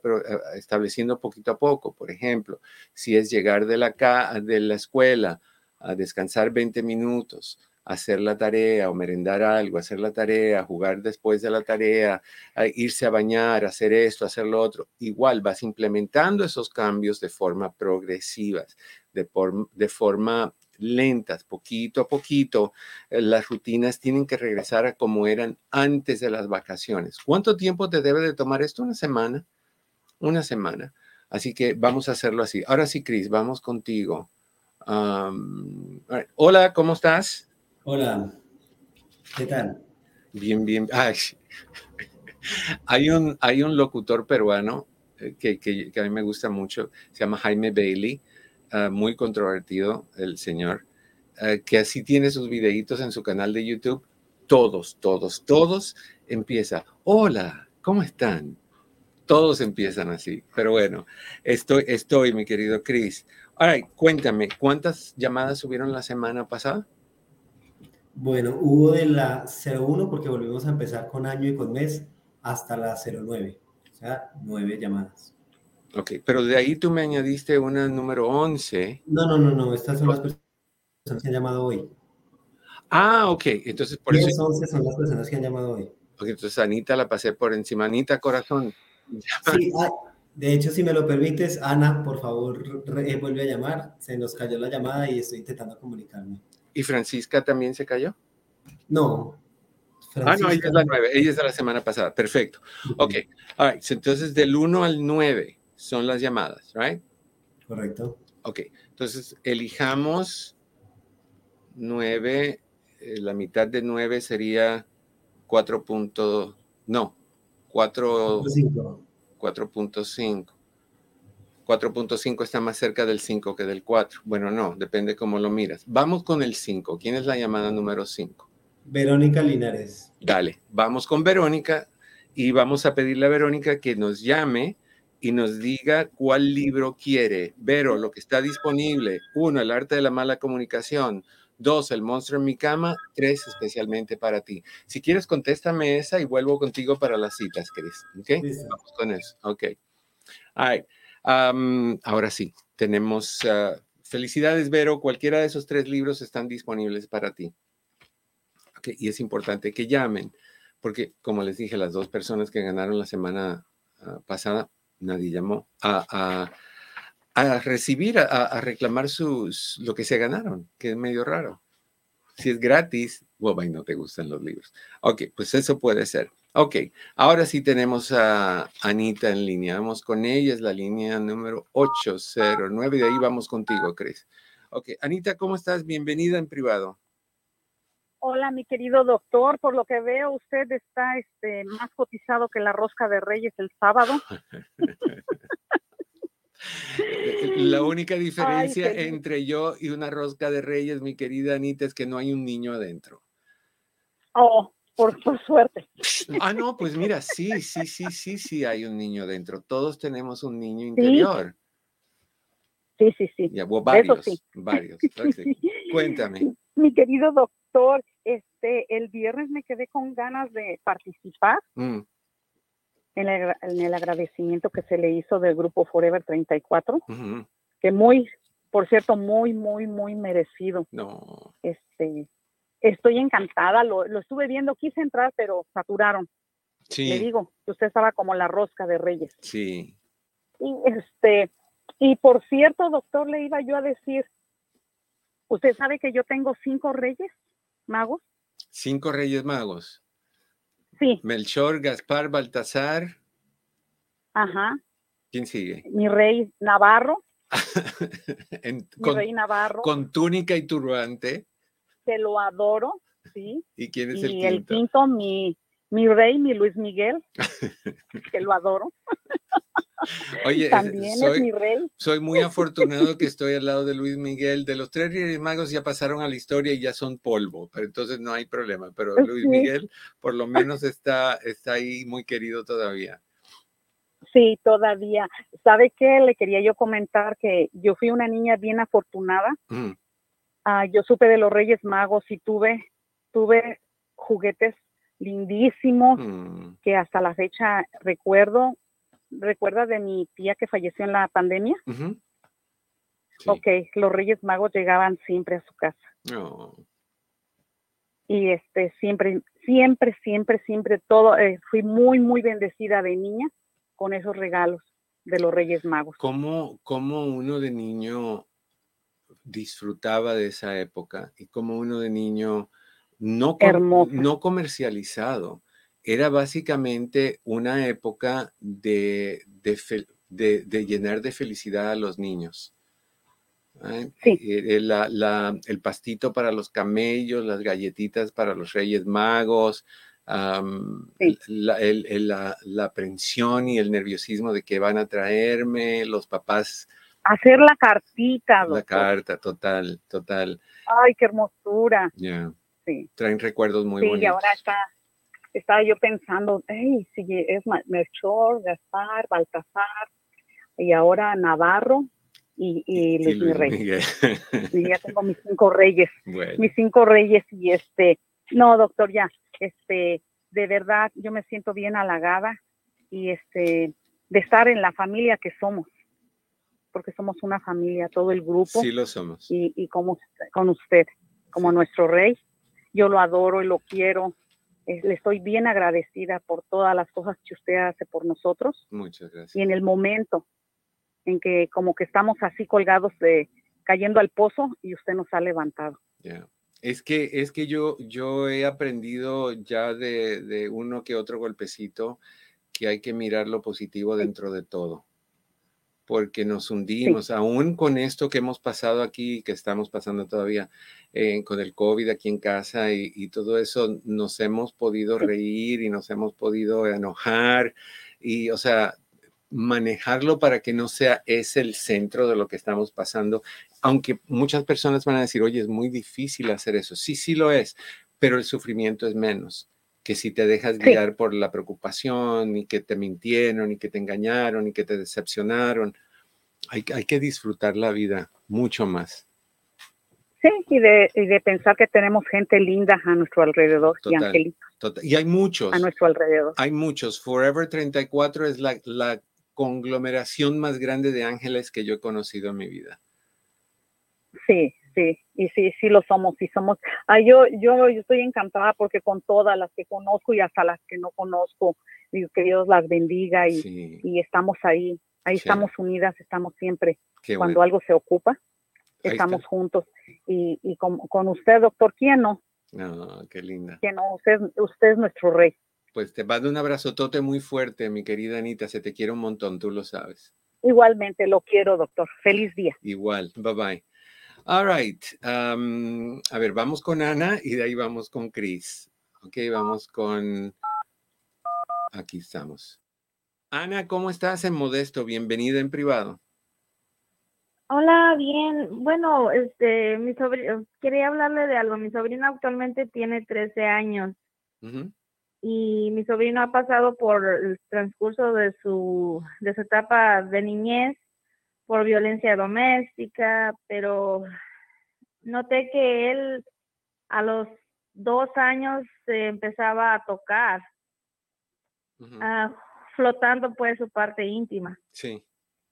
estableciendo poquito a poco. Por ejemplo, si es llegar de la, de la escuela a descansar 20 minutos, hacer la tarea o merendar algo, hacer la tarea, jugar después de la tarea, irse a bañar, hacer esto, hacer lo otro. Igual vas implementando esos cambios de forma progresiva, de, de forma lentas, poquito a poquito, eh, las rutinas tienen que regresar a como eran antes de las vacaciones. ¿Cuánto tiempo te debe de tomar esto? Una semana. Una semana. Así que vamos a hacerlo así. Ahora sí, Cris, vamos contigo. hola, ¿cómo estás? Hola, ¿qué tal? Bien, bien. <laughs> hay, un, hay un locutor peruano eh, que, que, a mí me gusta mucho, se llama Jaime Bailey Ah, muy controvertido, el señor, ah, que así tiene sus videitos en su canal de YouTube. Todos, todos, todos empieza, hola, ¿cómo están? Todos empiezan así, pero bueno, estoy, estoy, mi querido Chris. Ahora, cuéntame, ¿cuántas llamadas subieron la semana pasada? Bueno, hubo de la 01 porque volvimos a empezar con año y con mes hasta la 09, o sea, nueve llamadas. Ok, pero de ahí tú me añadiste una número 11. No, no, no, no, estas son las personas que han llamado hoy. Ah, ok, entonces por 10, eso... 11 son las personas que han llamado hoy. Ok, entonces Anita la pasé por encima. Anita, corazón. <laughs> Sí, de hecho, si me lo permites, Ana, por favor, eh, vuelve a llamar. Se nos cayó la llamada y estoy intentando comunicarme. ¿Y Francisca también se cayó? No. ah, no, ella es la 9, ella es de la semana pasada. Perfecto. Ok, all right. entonces del 1 al 9 son las llamadas, ¿right? Correcto. Ok, entonces elijamos 9, eh, la mitad de 9 sería 4. no, 4.5. 4.5 está más cerca del 5 que del 4. Bueno, no, depende cómo lo miras. Vamos con el 5. ¿Quién es la llamada número 5? Verónica Linares. Dale, vamos con Verónica y vamos a pedirle a Verónica que nos llame y nos diga cuál libro quiere. Vero, lo que está disponible. Uno, El arte de la mala comunicación. Dos, El monstruo en mi cama. Tres, especialmente para ti. Si quieres, contéstame esa y vuelvo contigo para las citas, Cris. ¿Ok? Vamos con eso. Ok. Ahora sí, tenemos... Ah, felicidades, Vero. Cualquiera de esos tres libros están disponibles para ti. Okay. Y es importante que llamen, porque como les dije, las dos personas que ganaron la semana ah, pasada nadie llamó a, recibir, a, reclamar sus, lo que se ganaron, que es medio raro. Si es gratis, bueno, no te gustan los libros. Ok, pues eso puede ser. Ok, ahora sí tenemos a Anita en línea. Vamos con ella, es la línea número 809. De ahí vamos contigo, Cris. Ok, Anita, ¿cómo estás? Bienvenida en privado. Hola, mi querido doctor. Por lo que veo, usted está este, más cotizado que la rosca de Reyes el sábado. <laughs> la única diferencia entre yo y una rosca de Reyes, mi querida Anita, es que no hay un niño adentro. Oh, por, suerte. Ah, no, pues mira, sí, sí, sí, sí, sí hay un niño adentro. Todos tenemos un niño interior. Sí, sí, sí. varios, varios. <laughs> Cuéntame. Mi querido doctor, este, el viernes me quedé con ganas de participar mm. en, el, agradecimiento que se le hizo del grupo Forever 34, que muy, por cierto, muy, muy, muy merecido. No. Este, estoy encantada, lo, estuve viendo, quise entrar, pero saturaron. Sí. Le digo, usted estaba como la rosca de Reyes. Sí. Y este, y por cierto, doctor, le iba yo a decir, ¿usted sabe que yo tengo cinco reyes magos? Cinco reyes magos. Sí. Melchor, Gaspar, Baltasar. Ajá. ¿Quién sigue? Mi rey Navarro. <laughs> mi rey Navarro. Con túnica y turbante. Que lo adoro, sí. ¿Y quién es el quinto? Y el quinto, mi, mi rey, mi Luis Miguel, <laughs> que lo adoro. Oye, <laughs> soy, soy muy afortunado que estoy al lado de Luis Miguel. De los tres Reyes Magos ya pasaron a la historia y ya son polvo, pero entonces no hay problema. Pero Luis Miguel por lo menos <laughs> está, está ahí muy querido todavía. Sí, todavía. ¿Sabe qué? Le quería yo comentar que yo fui una niña bien afortunada. Mm. Ah, yo supe de los Reyes Magos y tuve, tuve juguetes lindísimos, mm. que hasta la fecha recuerdo, recuerda de mi tía que falleció en la pandemia. Ok, los Reyes Magos llegaban siempre a su casa. Oh. Y este, siempre, siempre, siempre, siempre, todo, eh, fui muy, muy bendecida de niña con esos regalos de los Reyes Magos. ¿Cómo, cómo uno de niño disfrutaba de esa época y cómo uno de niño no, no comercializado? Era básicamente una época de, de llenar de felicidad a los niños. Sí. Eh, el pastito para los camellos, las galletitas para los reyes magos, la, la, aprensión y el nerviosismo de que van a traerme, los papás. Hacer la cartita. La carta, total, total. Ay, qué hermosura. Ya. Sí. Traen recuerdos muy bonitos. Sí, y ahora está, estaba yo pensando, hey, si es Melchor, Gaspar, Baltasar, y ahora Navarro, y, y Luis, y ya tengo mis cinco reyes, <laughs> mis cinco reyes y este, no, doctor, ya, este, de verdad, yo me siento bien halagada y este, de estar en la familia que somos, porque somos una familia, todo el grupo. Sí lo somos. Y, y como con usted, como nuestro rey, yo lo adoro y lo quiero. le estoy bien agradecida por todas las cosas que usted hace por nosotros. Muchas gracias. Y en el momento en que como que estamos así colgados de cayendo al pozo y usted nos ha levantado. Es que, es que yo, yo he aprendido ya de, de, uno que otro golpecito que hay que mirar lo positivo dentro de todo, porque nos hundimos, aún con esto que hemos pasado aquí, que estamos pasando todavía eh, con el COVID aquí en casa y, y, todo eso, nos hemos podido reír y nos hemos podido enojar y, o sea, manejarlo para que no sea ese el centro de lo que estamos pasando, aunque muchas personas van a decir, oye, es muy difícil hacer eso. Sí, sí lo es, pero el sufrimiento es menos que si te dejas guiar por la preocupación y que te mintieron y que te engañaron y que te decepcionaron. Hay, hay que disfrutar la vida mucho más. Sí, y de, de, pensar que tenemos gente linda a nuestro alrededor y angelitos. Y hay muchos. A nuestro alrededor. Hay muchos. Forever 34 es la, la conglomeración más grande de ángeles que yo he conocido en mi vida. Sí, sí, y sí, sí lo somos, sí somos. Ah, yo, yo, yo estoy encantada porque con todas las que conozco y hasta las que no conozco, digo que Dios las bendiga y, y estamos ahí, ahí estamos unidas, estamos siempre. Cuando algo se ocupa, estamos juntos. Y, y con, con, usted, doctor, ¿quién no? No, qué linda. Que no, usted, usted es nuestro rey. Pues te mando un abrazotote muy fuerte, mi querida Anita. Se te quiere un montón, tú lo sabes. Igualmente, lo quiero, doctor. Feliz día. Igual, bye bye. All right. a ver, vamos con Ana y de ahí vamos con Chris. Ok, vamos con. Aquí estamos. Ana, ¿cómo estás en Modesto? Bienvenida en privado. Hola, bien. Bueno, este, mi sobrino, quería hablarle de algo. Mi sobrino actualmente tiene 13 años y mi sobrino ha pasado por el transcurso de su, de su etapa de niñez por violencia doméstica, pero noté que él a los dos años se empezaba a tocar, ah, flotando pues su parte íntima. Sí.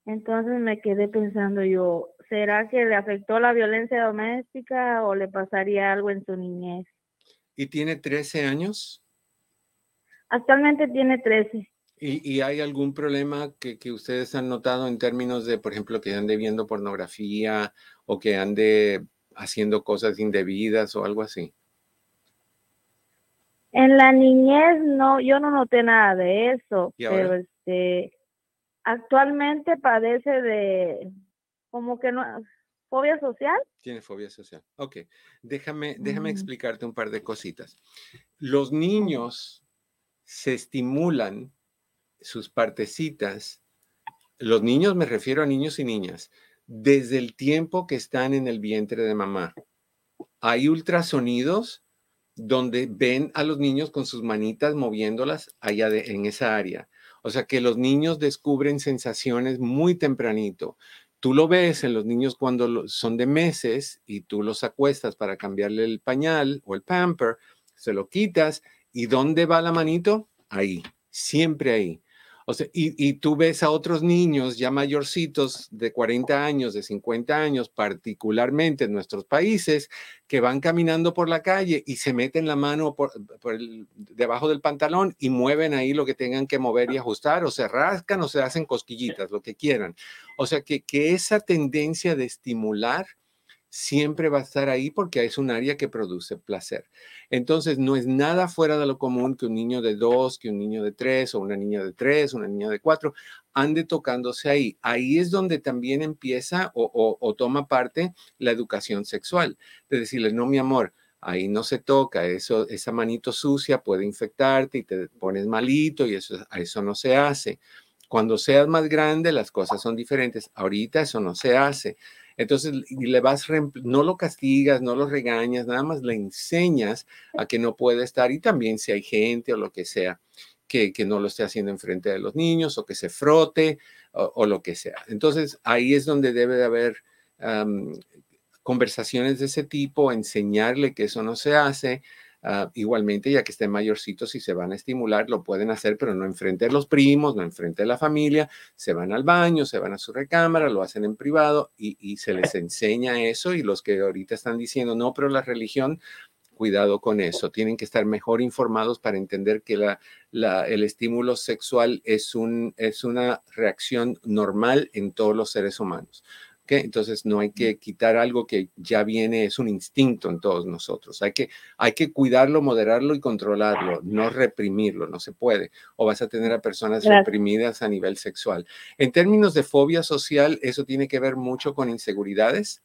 Entonces me quedé pensando yo, ¿será que le afectó la violencia doméstica o le pasaría algo en su niñez? ¿Y tiene 13 años? Actualmente tiene 13. ¿Y, ¿Y, hay algún problema que, que, ustedes han notado en términos de, por ejemplo, que ande viendo pornografía o que ande haciendo cosas indebidas o algo así? En la niñez no, yo no noté nada de eso, pero este, actualmente padece de, como que no, fobia social. Tiene fobia social. Ok, déjame, déjame explicarte un par de cositas. Los niños se estimulan sus partecitas, los niños, me refiero a niños y niñas, desde el tiempo que están en el vientre de mamá. Hay ultrasonidos donde ven a los niños con sus manitas moviéndolas allá en esa área. O sea que los niños descubren sensaciones muy tempranito. Tú lo ves en los niños cuando son de meses y tú los acuestas para cambiarle el pañal o el pamper, se lo quitas ¿Y dónde va la manito? Ahí, siempre ahí. Y, tú ves a otros niños ya mayorcitos de 40 años, de 50 años, particularmente en nuestros países, que van caminando por la calle y se meten la mano por, debajo del pantalón y mueven ahí lo que tengan que mover y ajustar, o se rascan o se hacen cosquillitas, lo que quieran. O sea, que, que esa tendencia de estimular siempre va a estar ahí porque es un área que produce placer. Entonces, no es nada fuera de lo común que un niño de dos, que un niño de tres, o una niña de tres, una niña de cuatro, ande tocándose ahí. Ahí es donde también empieza o, toma parte la educación sexual. De decirles, no, mi amor, ahí no se toca, eso, esa manito sucia puede infectarte y te pones malito y eso, eso no se hace. Cuando seas más grande, las cosas son diferentes. Ahorita eso no se hace. Entonces, le vas, no lo castigas, no lo regañas, nada más le enseñas a que no puede estar y también si hay gente o lo que sea. Que, no lo esté haciendo enfrente de los niños o que se frote o, lo que sea. Entonces, ahí es donde debe de haber conversaciones de ese tipo, enseñarle que eso no se hace, Ah, igualmente, ya que estén mayorcitos y se van a estimular, lo pueden hacer, pero no enfrente de los primos, no enfrente de la familia, se van al baño, se van a su recámara, lo hacen en privado y, se les enseña eso y los que ahorita están diciendo, no, pero la religión cuidado con eso. Tienen que estar mejor informados para entender que el estímulo sexual es, es una reacción normal en todos los seres humanos. Entonces no hay que quitar algo que ya viene, es un instinto en todos nosotros. Hay que, hay que cuidarlo, moderarlo y controlarlo, no reprimirlo, no se puede. O vas a tener a personas reprimidas a nivel sexual. En términos de fobia social, eso tiene que ver mucho con inseguridades.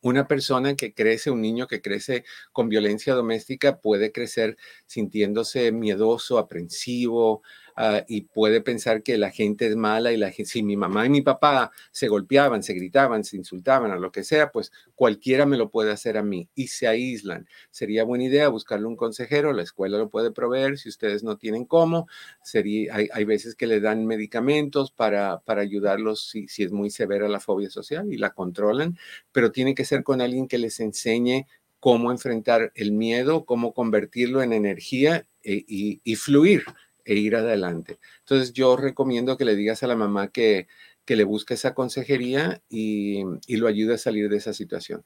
Una persona que crece, un niño que crece con violencia doméstica puede crecer sintiéndose miedoso, aprensivo, Ah, y puede pensar que la gente es mala y la gente, si mi mamá y mi papá se golpeaban, se gritaban, se insultaban o lo que sea, pues cualquiera me lo puede hacer a mí y se aíslan. Sería buena idea buscarle un consejero, la escuela lo puede proveer si ustedes no tienen cómo. Sería, hay, hay veces que le dan medicamentos para, para ayudarlos si, si es muy severa la fobia social y la controlan, pero tiene que ser con alguien que les enseñe cómo enfrentar el miedo, cómo convertirlo en energía eh, y, y fluir e ir adelante. Entonces yo recomiendo que le digas a la mamá que, que le busque esa consejería y, y lo ayude a salir de esa situación.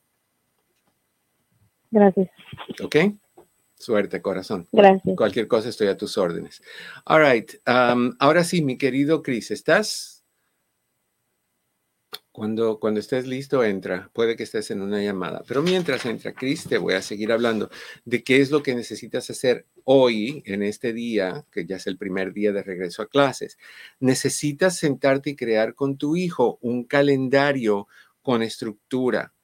Gracias. ¿Ok? Suerte, corazón. Gracias. Cualquier cosa estoy a tus órdenes. All right. Um, ahora sí, mi querido Chris, ¿estás? Cuando, cuando estés listo, entra. Puede que estés en una llamada. Pero mientras entra, Cris, te voy a seguir hablando de qué es lo que necesitas hacer hoy, en este día, que ya es el primer día de regreso a clases. Necesitas sentarte y crear con tu hijo un calendario con estructura.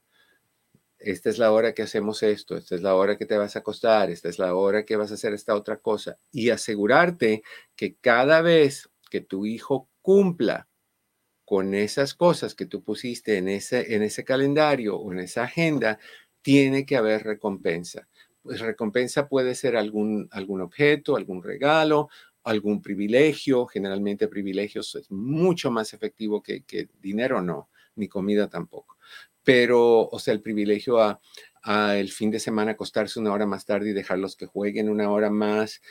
Esta es la hora que hacemos esto, esta es la hora que te vas a acostar, esta es la hora que vas a hacer esta otra cosa. Y asegurarte que cada vez que tu hijo cumpla con esas cosas que tú pusiste en ese, en ese calendario o en esa agenda, tiene que haber recompensa. Pues recompensa puede ser algún, algún objeto, algún regalo, algún privilegio. Generalmente privilegios es mucho más efectivo que, que dinero, no, ni comida tampoco. Pero, o sea, el privilegio a, el fin de semana acostarse una hora más tarde y dejarlos que jueguen una hora más,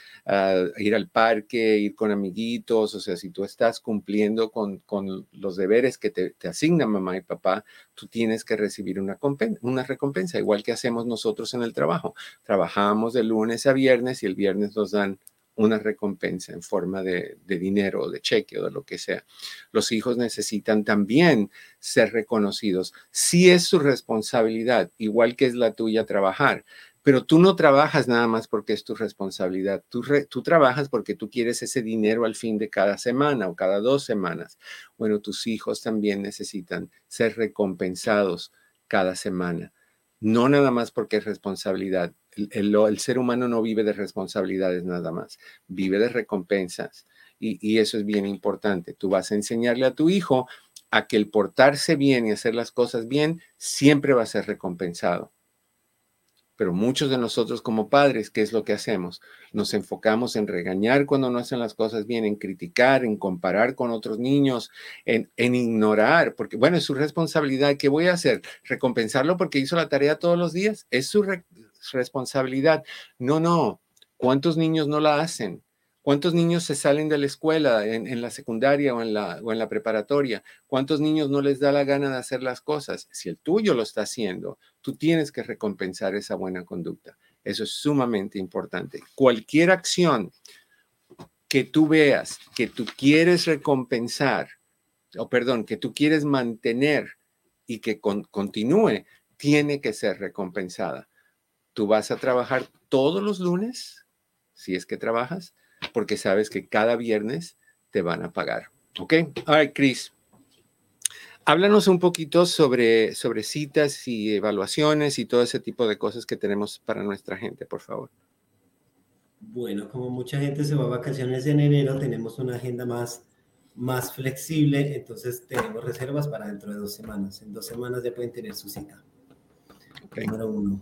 ir al parque, ir con amiguitos, o sea, si tú estás cumpliendo con, los deberes que te, te, asignan mamá y papá, tú tienes que recibir una, una recompensa, igual que hacemos nosotros en el trabajo. Trabajamos de lunes a viernes y el viernes nos dan una recompensa en forma de, dinero o de cheque o de lo que sea. Los hijos necesitan también ser reconocidos. Sí es su responsabilidad, igual que es la tuya trabajar, pero tú no trabajas nada más porque es tu responsabilidad. Tú, tú trabajas porque tú quieres ese dinero al fin de cada semana o cada dos semanas. Bueno, tus hijos también necesitan ser recompensados cada semana. No nada más porque es responsabilidad, el, ser humano no vive de responsabilidades nada más, vive de recompensas. Y, eso es bien importante. Tú vas a enseñarle a tu hijo a que el portarse bien y hacer las cosas bien siempre va a ser recompensado. Pero muchos de nosotros como padres, ¿qué es lo que hacemos? Nos enfocamos en regañar cuando no hacen las cosas bien, en criticar, en comparar con otros niños, en, ignorar, porque bueno, es su responsabilidad. ¿Qué voy a hacer? ¿Recompensarlo porque hizo la tarea todos los días? Es su responsabilidad. No, no, ¿Cuántos niños no la hacen? ¿Cuántos niños se salen de la escuela en, la secundaria o en la, o en la preparatoria? ¿Cuántos niños no les da la gana de hacer las cosas? Si el tuyo lo está haciendo, tú tienes que recompensar esa buena conducta. Eso es sumamente importante. Cualquier acción que tú veas que tú quieres recompensar, o perdón, que tú quieres mantener y que continúe, tiene que ser recompensada. Tú vas a trabajar todos los lunes, si es que trabajas, porque sabes que cada viernes te van a pagar. ¿Ok? All right, Chris. Háblanos un poquito sobre, sobre citas y evaluaciones y todo ese tipo de cosas que tenemos para nuestra gente, por favor. Bueno, como mucha gente se va a vacaciones en enero, tenemos una agenda más, más flexible, entonces tenemos reservas para dentro de dos semanas. En dos semanas ya pueden tener su cita. Número uno.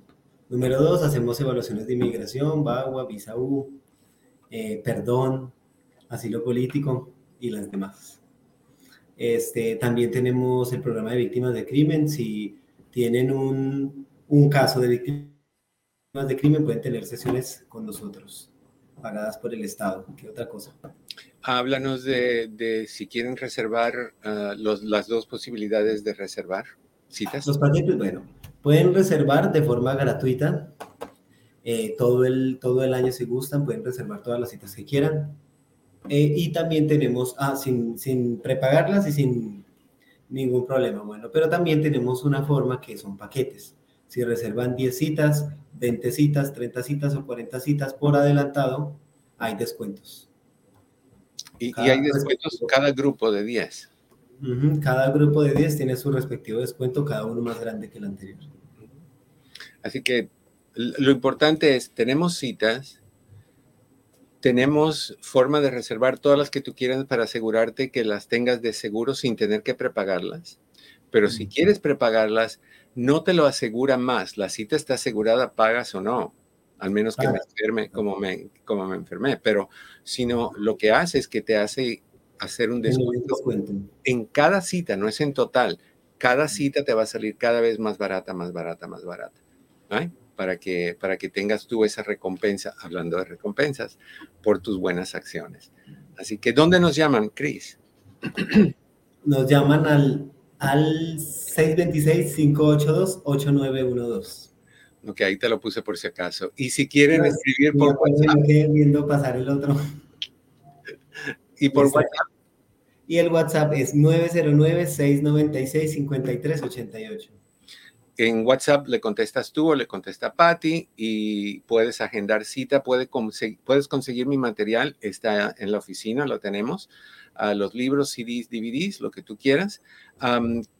Número dos, hacemos evaluaciones de inmigración, BAGUA, visa U, eh, perdón, asilo político y las demás. Este, también tenemos el programa de víctimas de crimen. Si tienen un, un caso de víctimas de crimen, pueden tener sesiones con nosotros, pagadas por el Estado. ¿Qué otra cosa? Háblanos de, de si quieren reservar uh, los, las dos posibilidades de reservar citas. Los pacientes, bueno, pueden reservar de forma gratuita. Eh, todo, el, todo el año si gustan, pueden reservar todas las citas que quieran. Eh, y también tenemos, ah, sin, sin prepagarlas y sin ningún problema, bueno, pero también tenemos una forma que son paquetes. Si reservan 10 citas, 20 citas, 30 citas o 40 citas por adelantado, hay descuentos. Y, hay descuentos cada grupo de 10. Cada grupo de 10 tiene su respectivo descuento, cada uno más grande que el anterior. Así que lo importante es, tenemos citas, tenemos forma de reservar todas las que tú quieras para asegurarte que las tengas de seguro sin tener que prepagarlas. Pero si quieres prepagarlas, no te lo asegura más. La cita está asegurada, pagas o no, al menos que me enferme como me, como me enfermé. Pero sino lo que hace es que te hace hacer un descuento en cada cita, no es en total. Cada cita te va a salir cada vez más barata, más barata, más barata. Para, que, para que tengas tú esa recompensa, hablando de recompensas, por tus buenas acciones. Así que, ¿dónde nos llaman, Chris? <clears throat> Nos llaman al, al 626-582-8912. Ok, ahí te lo puse por si acaso. Y si quieren escribir por WhatsApp. viendo pasar el otro. <laughs> Y por WhatsApp. Y el WhatsApp es 909-696-5388. En WhatsApp le contestas tú o le contesta Patty y puedes agendar cita, puedes conseguir mi material, está en la oficina, lo tenemos, a los libros, CDs, DVDs, lo que tú quieras,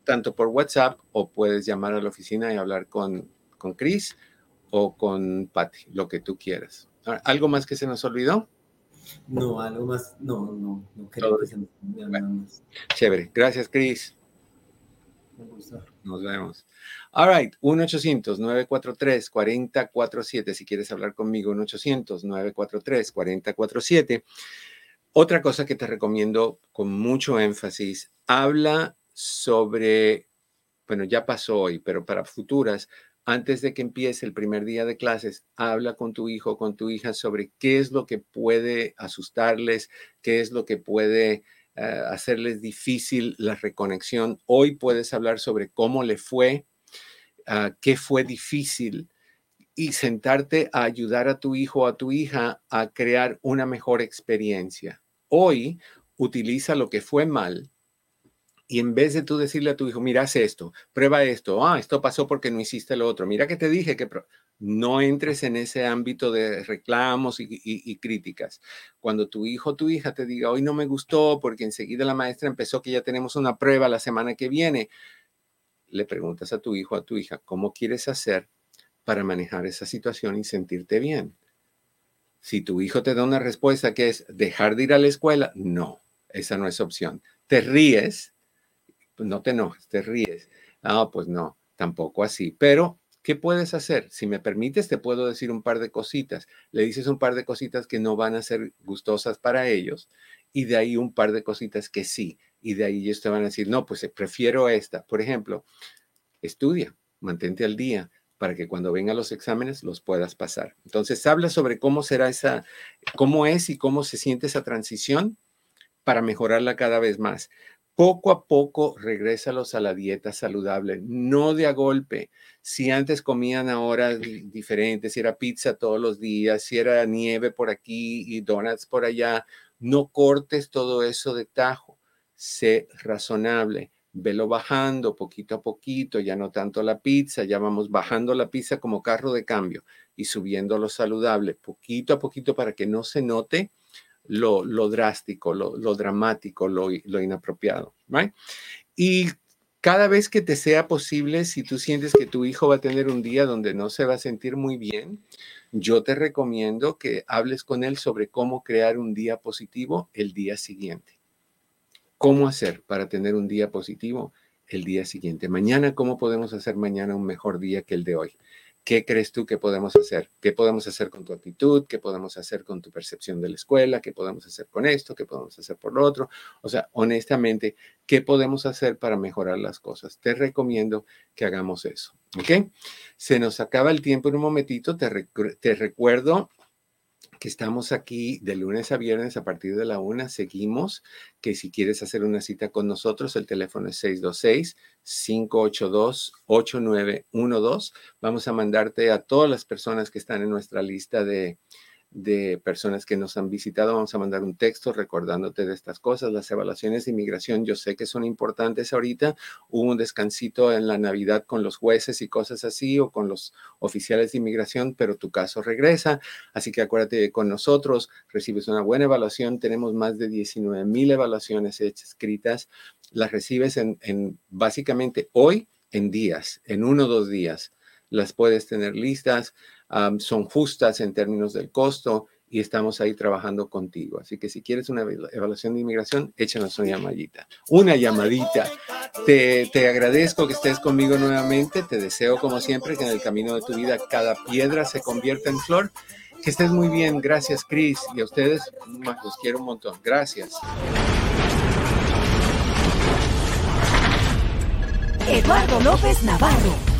tanto por WhatsApp o puedes llamar a la oficina y hablar con, con Chris o con Patty, lo que tú quieras. ¿Algo más que se nos olvidó? No, algo más, no, no, no creo que se nos olvidó nada más. Chévere, gracias Chris. Nos vemos. All right, 1-800-943-4047. Si quieres hablar conmigo, 1-800-943-4047. Otra cosa que te recomiendo con mucho énfasis, habla sobre, bueno, ya pasó hoy, pero para futuras, antes de que empiece el primer día de clases, habla con tu hijo con tu hija sobre qué es lo que puede asustarles, qué es lo que puede hacerles difícil la reconexión. Hoy puedes hablar sobre cómo le fue, uh, qué fue difícil y sentarte a ayudar a tu hijo o a tu hija a crear una mejor experiencia. Hoy utiliza lo que fue mal y en vez de tú decirle a tu hijo, mira, haz esto, prueba esto, ah, esto pasó porque no hiciste lo otro, mira que te dije que no entres en ese ámbito de reclamos y, críticas. Cuando tu hijo o tu hija te diga, hoy no me gustó porque enseguida la maestra empezó que ya tenemos una prueba la semana que viene, le preguntas a tu hijo o a tu hija, ¿cómo quieres hacer para manejar esa situación y sentirte bien? Si tu hijo te da una respuesta que es dejar de ir a la escuela, no, esa no es opción. Te ríes, pues no te enojes, te ríes. Ah, pues no, tampoco así. Pero, ¿qué puedes hacer? Si me permites, te puedo decir un par de cositas. Le dices un par de cositas que no van a ser gustosas para ellos y de ahí un par de cositas que sí. Y de ahí ellos te van a decir, no, pues prefiero esta. Por ejemplo, estudia, mantente al día, para que cuando vengan los exámenes los puedas pasar. Entonces, habla sobre cómo será esa, cómo es y cómo se siente esa transición para mejorarla cada vez más. Poco a poco regrésalos a la dieta saludable, no de a golpe. Si antes comían ahora diferente, si era pizza todos los días, si era nieve por aquí y donuts por allá, no cortes todo eso de tajo. Sé razonable velo bajando poquito a poquito, ya no tanto la pizza, ya vamos bajando la pizza como carro de cambio y subiendo lo saludable poquito a poquito para que no se note lo, drástico, lo, dramático, lo, lo inapropiado. Y cada vez que te sea posible, si tú sientes que tu hijo va a tener un día donde no se va a sentir muy bien, yo te recomiendo que hables con él sobre cómo crear un día positivo el día siguiente cómo hacer para tener un día positivo el día siguiente. Mañana, ¿cómo podemos hacer mañana un mejor día que el de hoy? ¿Qué crees tú que podemos hacer? ¿Qué podemos hacer con tu actitud? ¿Qué podemos hacer con tu percepción de la escuela? ¿Qué podemos hacer con esto? ¿Qué podemos hacer por lo otro? O sea, honestamente, ¿qué podemos hacer para mejorar las cosas? Te recomiendo que hagamos eso. ¿Ok? Se nos acaba el tiempo en un momentito. Te, te recuerdo que estamos aquí de lunes a viernes a partir de la una. Seguimos que si quieres hacer una cita con nosotros, el teléfono es 626-582-8912. Vamos a mandarte a todas las personas que están en nuestra lista de de personas que nos han visitado. Vamos a mandar un texto recordándote de estas cosas. Las evaluaciones de inmigración yo sé que son importantes ahorita. Hubo un descansito en la Navidad con los jueces y cosas así o con los oficiales de inmigración, pero tu caso regresa. Así que acuérdate con nosotros, recibes una buena evaluación. Tenemos más de 19 mil evaluaciones hechas, escritas. Las recibes en, en básicamente hoy en días, en uno o dos días. Las puedes tener listas son justas en términos del costo y estamos ahí trabajando contigo. Así que si quieres una evaluación de inmigración, échanos una llamadita. Una llamadita. Te, te agradezco que estés conmigo nuevamente. Te deseo, como siempre, que en el camino de tu vida cada piedra se convierta en flor. Que estés muy bien. Gracias, Cris. Y a ustedes, los quiero un montón. Gracias. Eduardo López Navarro